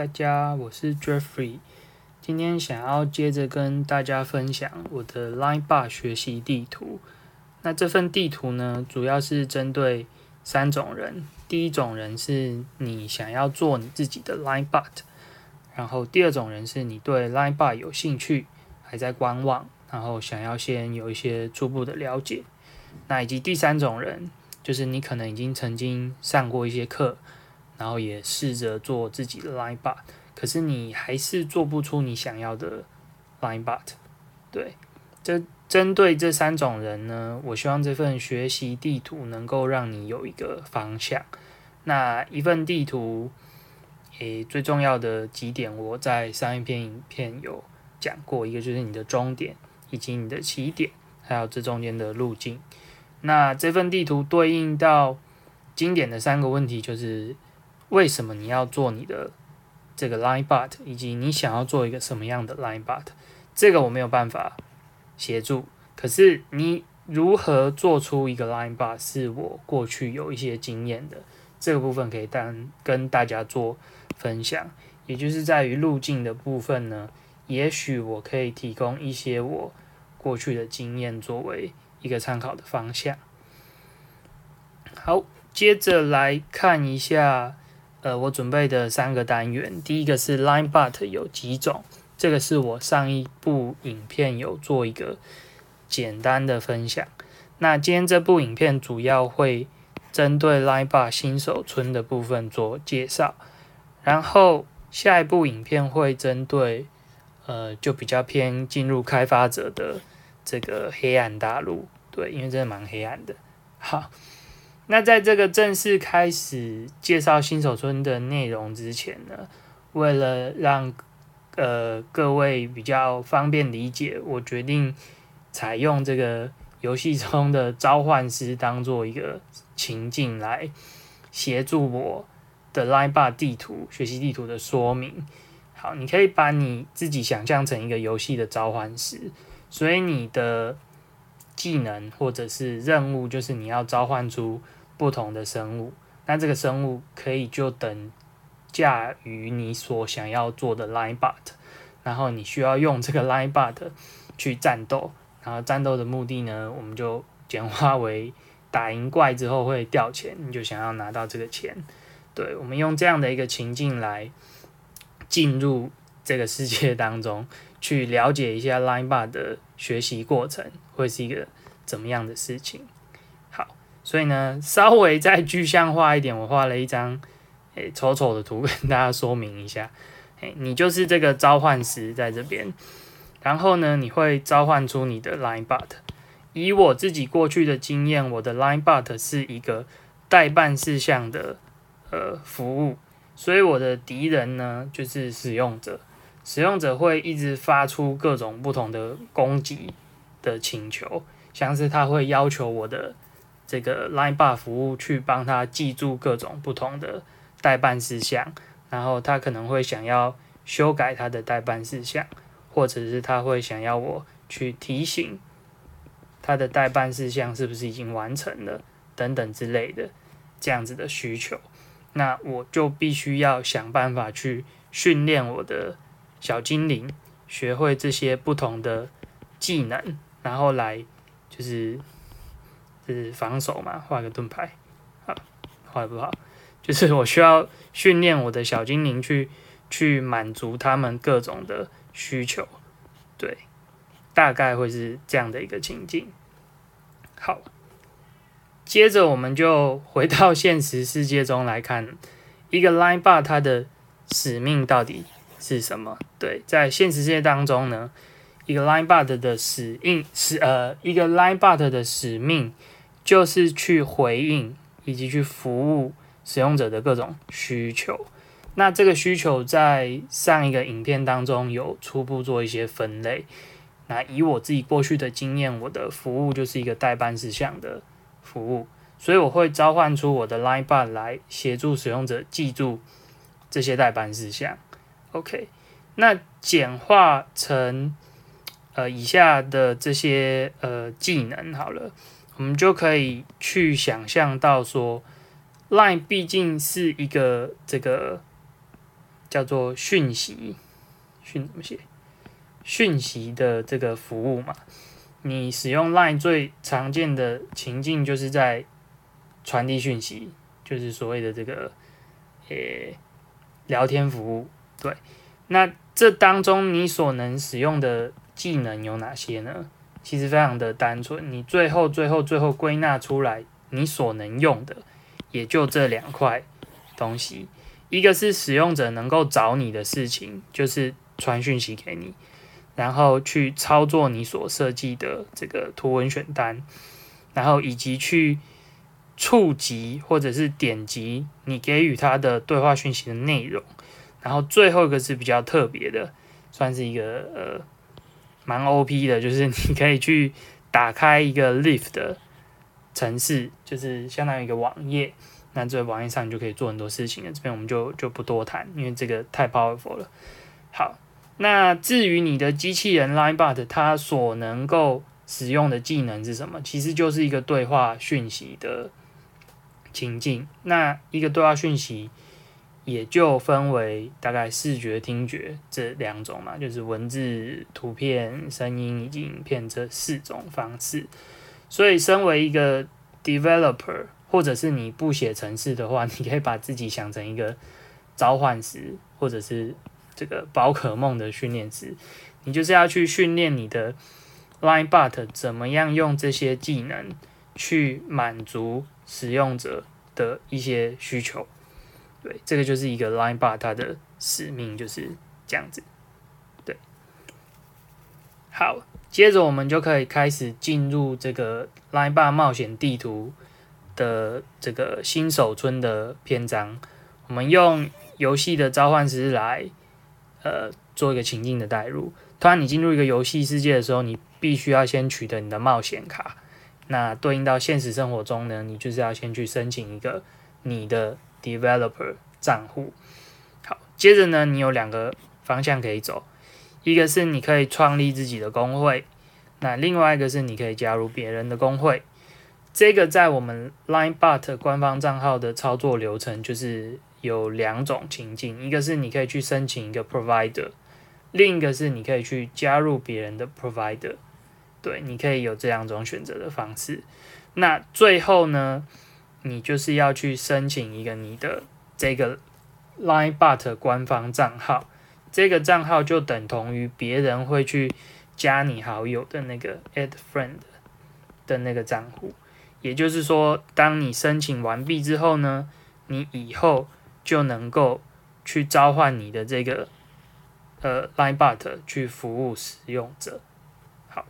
大家，我是 Jeffrey。今天想要接着跟大家分享我的 Line Bar 学习地图。那这份地图呢，主要是针对三种人。第一种人是你想要做你自己的 Line Bar，然后第二种人是你对 Line Bar 有兴趣，还在观望，然后想要先有一些初步的了解。那以及第三种人，就是你可能已经曾经上过一些课。然后也试着做自己的 line bot，可是你还是做不出你想要的 line bot。对，这针对这三种人呢，我希望这份学习地图能够让你有一个方向。那一份地图，诶，最重要的几点，我在上一篇影片有讲过，一个就是你的终点，以及你的起点，还有这中间的路径。那这份地图对应到经典的三个问题，就是。为什么你要做你的这个 line but，以及你想要做一个什么样的 line but，这个我没有办法协助。可是你如何做出一个 line but，是我过去有一些经验的，这个部分可以单跟大家做分享。也就是在于路径的部分呢，也许我可以提供一些我过去的经验作为一个参考的方向。好，接着来看一下。呃，我准备的三个单元，第一个是 line but 有几种，这个是我上一部影片有做一个简单的分享。那今天这部影片主要会针对 line but 新手村的部分做介绍，然后下一部影片会针对呃，就比较偏进入开发者的这个黑暗大陆，对，因为真的蛮黑暗的，好。那在这个正式开始介绍新手村的内容之前呢，为了让呃各位比较方便理解，我决定采用这个游戏中的召唤师当做一个情境来协助我的 Line Bar 地图学习地图的说明。好，你可以把你自己想象成一个游戏的召唤师，所以你的技能或者是任务就是你要召唤出。不同的生物，那这个生物可以就等价于你所想要做的 line but，然后你需要用这个 line but 去战斗，然后战斗的目的呢，我们就简化为打赢怪之后会掉钱，你就想要拿到这个钱。对，我们用这样的一个情境来进入这个世界当中，去了解一下 line but 的学习过程会是一个怎么样的事情。所以呢，稍微再具象化一点，我画了一张诶丑丑的图跟大家说明一下。诶，你就是这个召唤师在这边，然后呢，你会召唤出你的 line but。以我自己过去的经验，我的 line but 是一个代办事项的呃服务，所以我的敌人呢就是使用者，使用者会一直发出各种不同的攻击的请求，像是他会要求我的。这个 Line Bar 服务去帮他记住各种不同的代办事项，然后他可能会想要修改他的代办事项，或者是他会想要我去提醒他的代办事项是不是已经完成了等等之类的这样子的需求，那我就必须要想办法去训练我的小精灵，学会这些不同的技能，然后来就是。就是防守嘛，画个盾牌，好，画的不好，就是我需要训练我的小精灵去去满足他们各种的需求，对，大概会是这样的一个情境。好，接着我们就回到现实世界中来看，一个 line bar 它的使命到底是什么？对，在现实世界当中呢，一个 line Bot 的使命是呃，一个 line Bot 的使命。就是去回应以及去服务使用者的各种需求。那这个需求在上一个影片当中有初步做一些分类。那以我自己过去的经验，我的服务就是一个代办事项的服务，所以我会召唤出我的 Line Bot 来协助使用者记住这些代办事项。OK，那简化成呃以下的这些呃技能好了。我们就可以去想象到说，Line 毕竟是一个这个叫做讯息讯怎么写？讯息的这个服务嘛。你使用 Line 最常见的情境就是在传递讯息，就是所谓的这个诶聊天服务。对，那这当中你所能使用的技能有哪些呢？其实非常的单纯，你最后最后最后归纳出来，你所能用的也就这两块东西。一个是使用者能够找你的事情，就是传讯息给你。然后去操作你所设计的这个图文选单，然后以及去触及或者是点击你给予他的对话讯息的内容，然后最后一个是比较特别的，算是一个呃蛮 OP 的，就是你可以去打开一个 Lift 的城市，就是相当于一个网页，那这网页上你就可以做很多事情了。这边我们就就不多谈，因为这个太 powerful 了。好。那至于你的机器人 LineBot，它所能够使用的技能是什么？其实就是一个对话讯息的情境。那一个对话讯息也就分为大概视觉、听觉这两种嘛，就是文字、图片、声音以及影片这四种方式。所以，身为一个 developer，或者是你不写程式的话，你可以把自己想成一个召唤师，或者是。这个宝可梦的训练师，你就是要去训练你的 LineBot 怎么样用这些技能去满足使用者的一些需求。对，这个就是一个 Line Bar，它的使命就是这样子。对，好，接着我们就可以开始进入这个 Line Bar 冒险地图的这个新手村的篇章。我们用游戏的召唤师来。呃，做一个情境的代入。当你进入一个游戏世界的时候，你必须要先取得你的冒险卡。那对应到现实生活中呢，你就是要先去申请一个你的 developer 账户。好，接着呢，你有两个方向可以走，一个是你可以创立自己的工会，那另外一个是你可以加入别人的工会。这个在我们 LineBot 官方账号的操作流程就是。有两种情境，一个是你可以去申请一个 provider，另一个是你可以去加入别人的 provider。对，你可以有这两种选择的方式。那最后呢，你就是要去申请一个你的这个 LineBot 官方账号，这个账号就等同于别人会去加你好友的那个 add friend 的那个账户。也就是说，当你申请完毕之后呢，你以后就能够去召唤你的这个呃 LineBot 去服务使用者。好，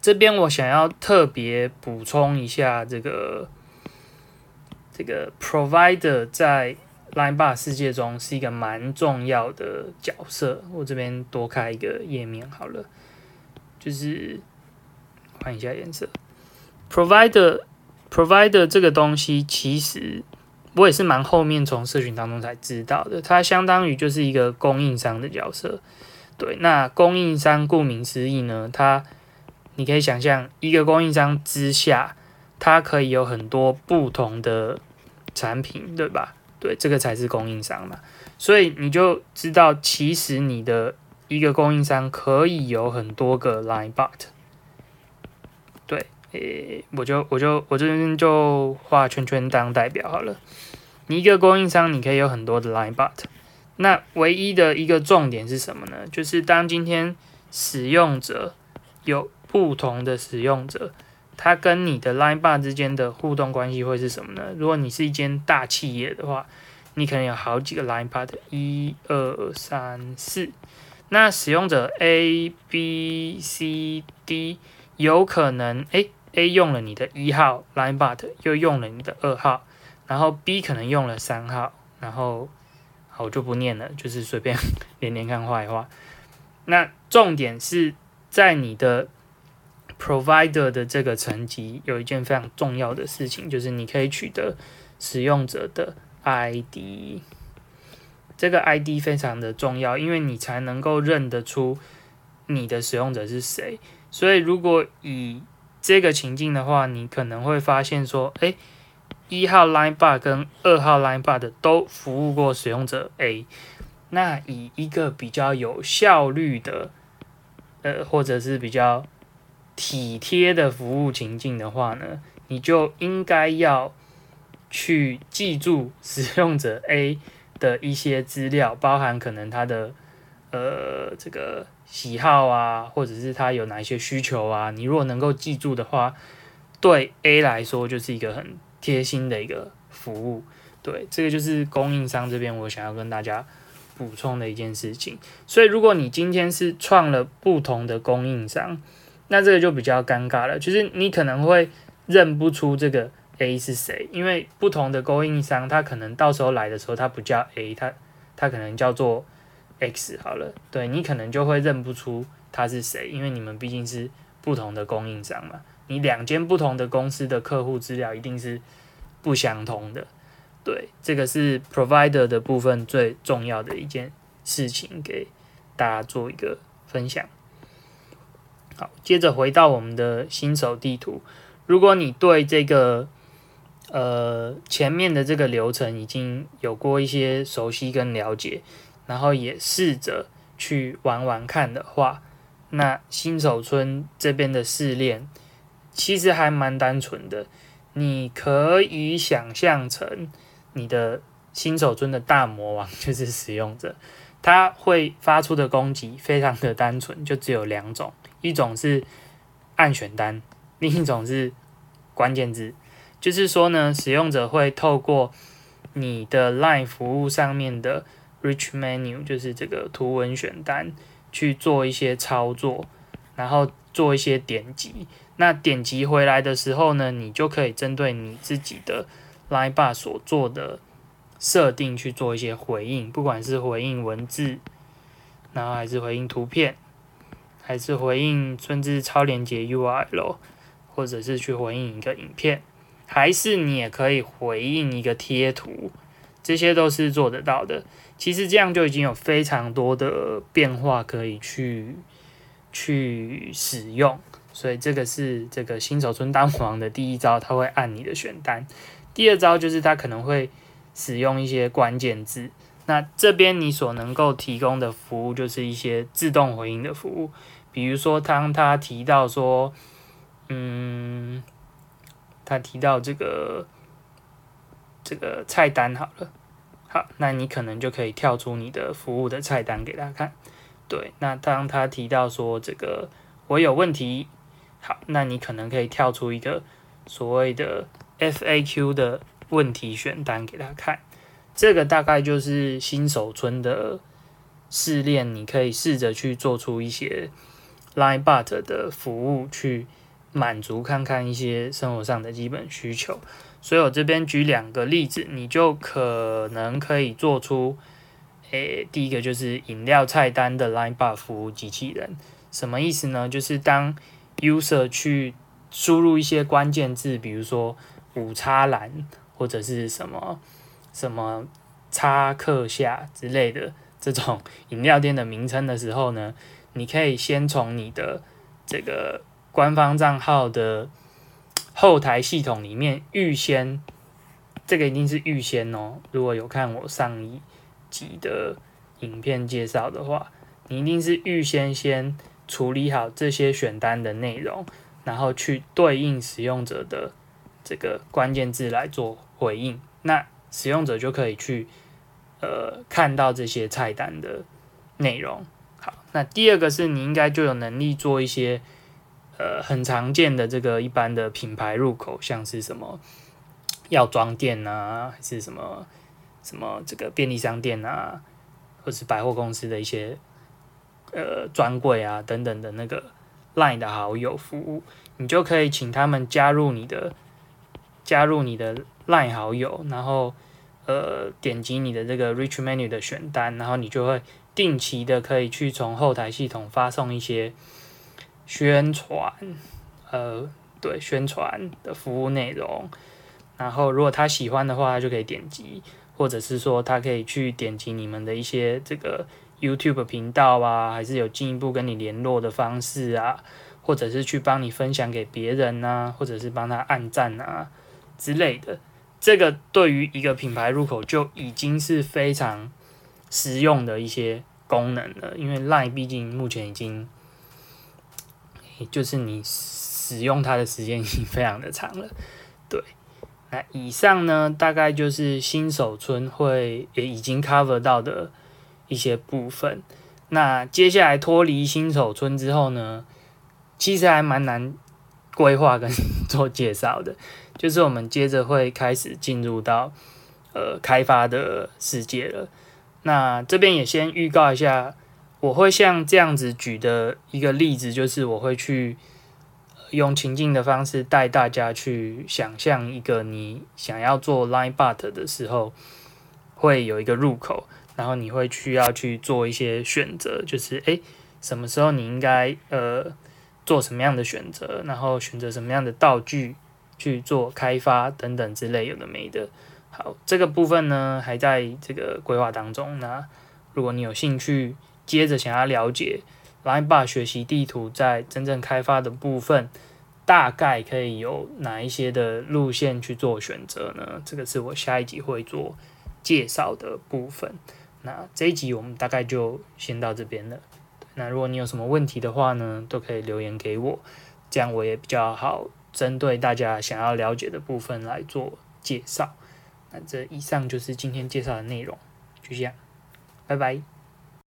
这边我想要特别补充一下，这个这个 Provider 在 LineBot 世界中是一个蛮重要的角色。我这边多开一个页面好了，就是换一下颜色。Provider Provider 这个东西其实。我也是蛮后面从社群当中才知道的，它相当于就是一个供应商的角色。对，那供应商顾名思义呢，它你可以想象一个供应商之下，它可以有很多不同的产品，对吧？对，这个才是供应商嘛。所以你就知道，其实你的一个供应商可以有很多个 line bot。对。诶，我就我就我这边就画圈圈当代表好了。你一个供应商，你可以有很多的 line bot。那唯一的一个重点是什么呢？就是当今天使用者有不同的使用者，它跟你的 line bot 之间的互动关系会是什么呢？如果你是一间大企业的话，你可能有好几个 line bot，一二三四。那使用者 A、B、C、D 有可能诶。A 用了你的一号 LineBot，又用了你的二号，然后 B 可能用了三号，然后好我就不念了，就是随便 连连看坏话。那重点是在你的 Provider 的这个层级有一件非常重要的事情，就是你可以取得使用者的 ID。这个 ID 非常的重要，因为你才能够认得出你的使用者是谁。所以如果以这个情境的话，你可能会发现说，哎，一号 line bar 跟二号 line bar 的都服务过使用者 A，那以一个比较有效率的，呃，或者是比较体贴的服务情境的话呢，你就应该要去记住使用者 A 的一些资料，包含可能他的呃这个喜好啊，或者是他有哪一些需求啊，你如果能够记住的话，对 A 来说就是一个很贴心的一个服务。对，这个就是供应商这边我想要跟大家补充的一件事情。所以，如果你今天是创了不同的供应商，那这个就比较尴尬了。就是你可能会认不出这个 A 是谁，因为不同的供应商，他可能到时候来的时候，他不叫 A，他他可能叫做 X 好了。对你可能就会认不出他是谁，因为你们毕竟是不同的供应商嘛。你两间不同的公司的客户资料一定是不相同的。对，这个是 provider 的部分最重要的一件事情，给大家做一个分享。好，接着回到我们的新手地图，如果你对这个呃前面的这个流程已经有过一些熟悉跟了解，然后也试着去玩玩看的话，那新手村这边的试炼其实还蛮单纯的，你可以想象成。你的新手村的大魔王 就是使用者，他会发出的攻击非常的单纯，就只有两种，一种是按选单，另一种是关键字。就是说呢，使用者会透过你的 Line 服务上面的 Rich Menu，就是这个图文选单去做一些操作，然后做一些点击。那点击回来的时候呢，你就可以针对你自己的。Line Bar 所做的设定去做一些回应，不管是回应文字，然后还是回应图片，还是回应甚至超连接 URL，或者是去回应一个影片，还是你也可以回应一个贴图，这些都是做得到的。其实这样就已经有非常多的变化可以去去使用，所以这个是这个新手村当王的第一招，他会按你的选单。第二招就是它可能会使用一些关键字，那这边你所能够提供的服务就是一些自动回应的服务，比如说当他提到说，嗯，他提到这个这个菜单好了，好，那你可能就可以跳出你的服务的菜单给他看，对，那当他提到说这个我有问题，好，那你可能可以跳出一个所谓的。FAQ 的问题选单给他看，这个大概就是新手村的试炼，你可以试着去做出一些 Linebot 的服务，去满足看看一些生活上的基本需求。所以我这边举两个例子，你就可能可以做出，诶，第一个就是饮料菜单的 Linebot 服务机器人，什么意思呢？就是当 User 去输入一些关键字，比如说五叉栏或者是什么什么叉克夏之类的这种饮料店的名称的时候呢，你可以先从你的这个官方账号的后台系统里面预先，这个一定是预先哦。如果有看我上一集的影片介绍的话，你一定是预先先处理好这些选单的内容，然后去对应使用者的。这个关键字来做回应，那使用者就可以去呃看到这些菜单的内容。好，那第二个是你应该就有能力做一些呃很常见的这个一般的品牌入口，像是什么药妆店啊，还是什么什么这个便利商店啊，或是百货公司的一些呃专柜啊等等的那个 Line 的好友服务，你就可以请他们加入你的。加入你的 LINE 好友，然后呃点击你的这个 Rich Menu 的选单，然后你就会定期的可以去从后台系统发送一些宣传，呃对宣传的服务内容。然后如果他喜欢的话，他就可以点击，或者是说他可以去点击你们的一些这个 YouTube 频道啊，还是有进一步跟你联络的方式啊，或者是去帮你分享给别人啊，或者是帮他按赞啊。之类的，这个对于一个品牌入口就已经是非常实用的一些功能了。因为 Line 毕竟目前已经，就是你使用它的时间已经非常的长了。对，那以上呢，大概就是新手村会也已经 cover 到的一些部分。那接下来脱离新手村之后呢，其实还蛮难规划跟 做介绍的。就是我们接着会开始进入到呃开发的世界了。那这边也先预告一下，我会像这样子举的一个例子，就是我会去用情境的方式带大家去想象一个你想要做 Line But 的时候，会有一个入口。然后你会需要去做一些选择，就是诶，什么时候你应该呃做什么样的选择，然后选择什么样的道具去做开发等等之类有的没的。好，这个部分呢还在这个规划当中。那如果你有兴趣，接着想要了解 Line Bar 学习地图在真正开发的部分，大概可以有哪一些的路线去做选择呢？这个是我下一集会做介绍的部分。那这一集我们大概就先到这边了。那如果你有什么问题的话呢，都可以留言给我，这样我也比较好针对大家想要了解的部分来做介绍。这以上就是今天介绍的内容，就这样，拜拜。